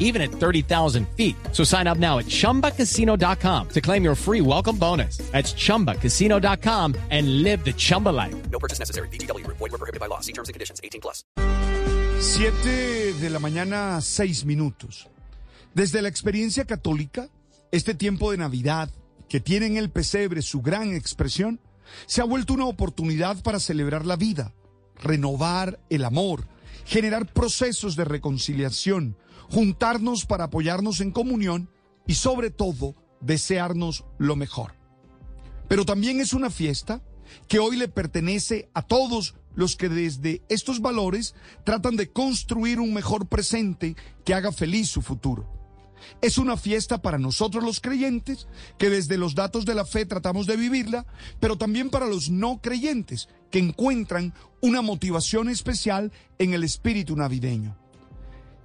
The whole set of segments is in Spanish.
even at 30,000 feet. So sign up now at chumbacasino.com to claim your free welcome bonus. That's chumbacasino.com and live the Chumba life. No purchase necessary. BGW. Void were prohibited by law. See terms and conditions. 18 plus. 7 de la mañana, 6 minutos. Desde la experiencia católica, este tiempo de Navidad, que tiene en el pesebre su gran expresión, se ha vuelto una oportunidad para celebrar la vida, renovar el amor, generar procesos de reconciliación, juntarnos para apoyarnos en comunión y sobre todo desearnos lo mejor. Pero también es una fiesta que hoy le pertenece a todos los que desde estos valores tratan de construir un mejor presente que haga feliz su futuro. Es una fiesta para nosotros los creyentes, que desde los datos de la fe tratamos de vivirla, pero también para los no creyentes, que encuentran una motivación especial en el espíritu navideño.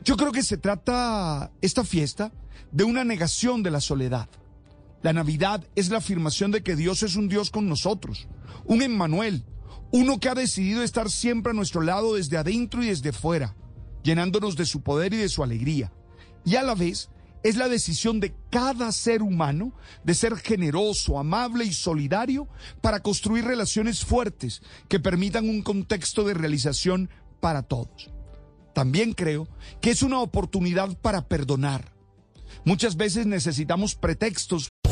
Yo creo que se trata esta fiesta de una negación de la soledad. La Navidad es la afirmación de que Dios es un Dios con nosotros, un Emmanuel, uno que ha decidido estar siempre a nuestro lado desde adentro y desde fuera, llenándonos de su poder y de su alegría. Y a la vez es la decisión de cada ser humano de ser generoso, amable y solidario para construir relaciones fuertes que permitan un contexto de realización para todos. También creo que es una oportunidad para perdonar. Muchas veces necesitamos pretextos.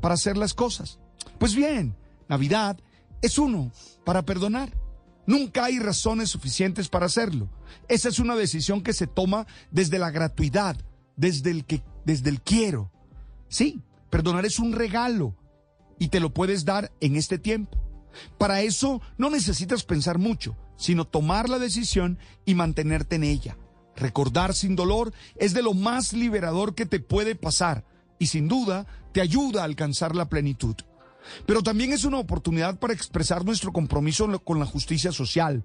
Para hacer las cosas. Pues bien, Navidad es uno para perdonar. Nunca hay razones suficientes para hacerlo. Esa es una decisión que se toma desde la gratuidad, desde el que, desde el quiero. Sí, perdonar es un regalo y te lo puedes dar en este tiempo. Para eso no necesitas pensar mucho, sino tomar la decisión y mantenerte en ella. Recordar sin dolor es de lo más liberador que te puede pasar y sin duda te ayuda a alcanzar la plenitud. Pero también es una oportunidad para expresar nuestro compromiso con la justicia social,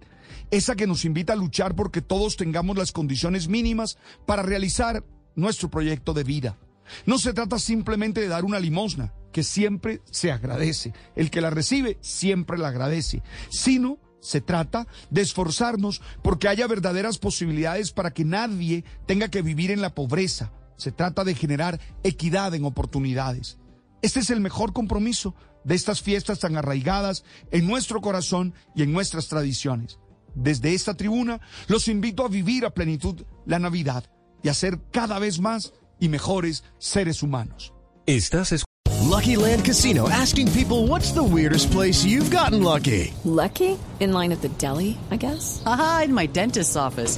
esa que nos invita a luchar porque todos tengamos las condiciones mínimas para realizar nuestro proyecto de vida. No se trata simplemente de dar una limosna, que siempre se agradece. El que la recibe siempre la agradece, sino se trata de esforzarnos porque haya verdaderas posibilidades para que nadie tenga que vivir en la pobreza. Se trata de generar equidad en oportunidades. Este es el mejor compromiso de estas fiestas tan arraigadas en nuestro corazón y en nuestras tradiciones. Desde esta tribuna los invito a vivir a plenitud la Navidad y a ser cada vez más y mejores seres humanos. Estás es Lucky Land Casino asking people what's the weirdest place you've gotten lucky. Lucky? In line at the deli, I guess. Aha, in my dentist's office.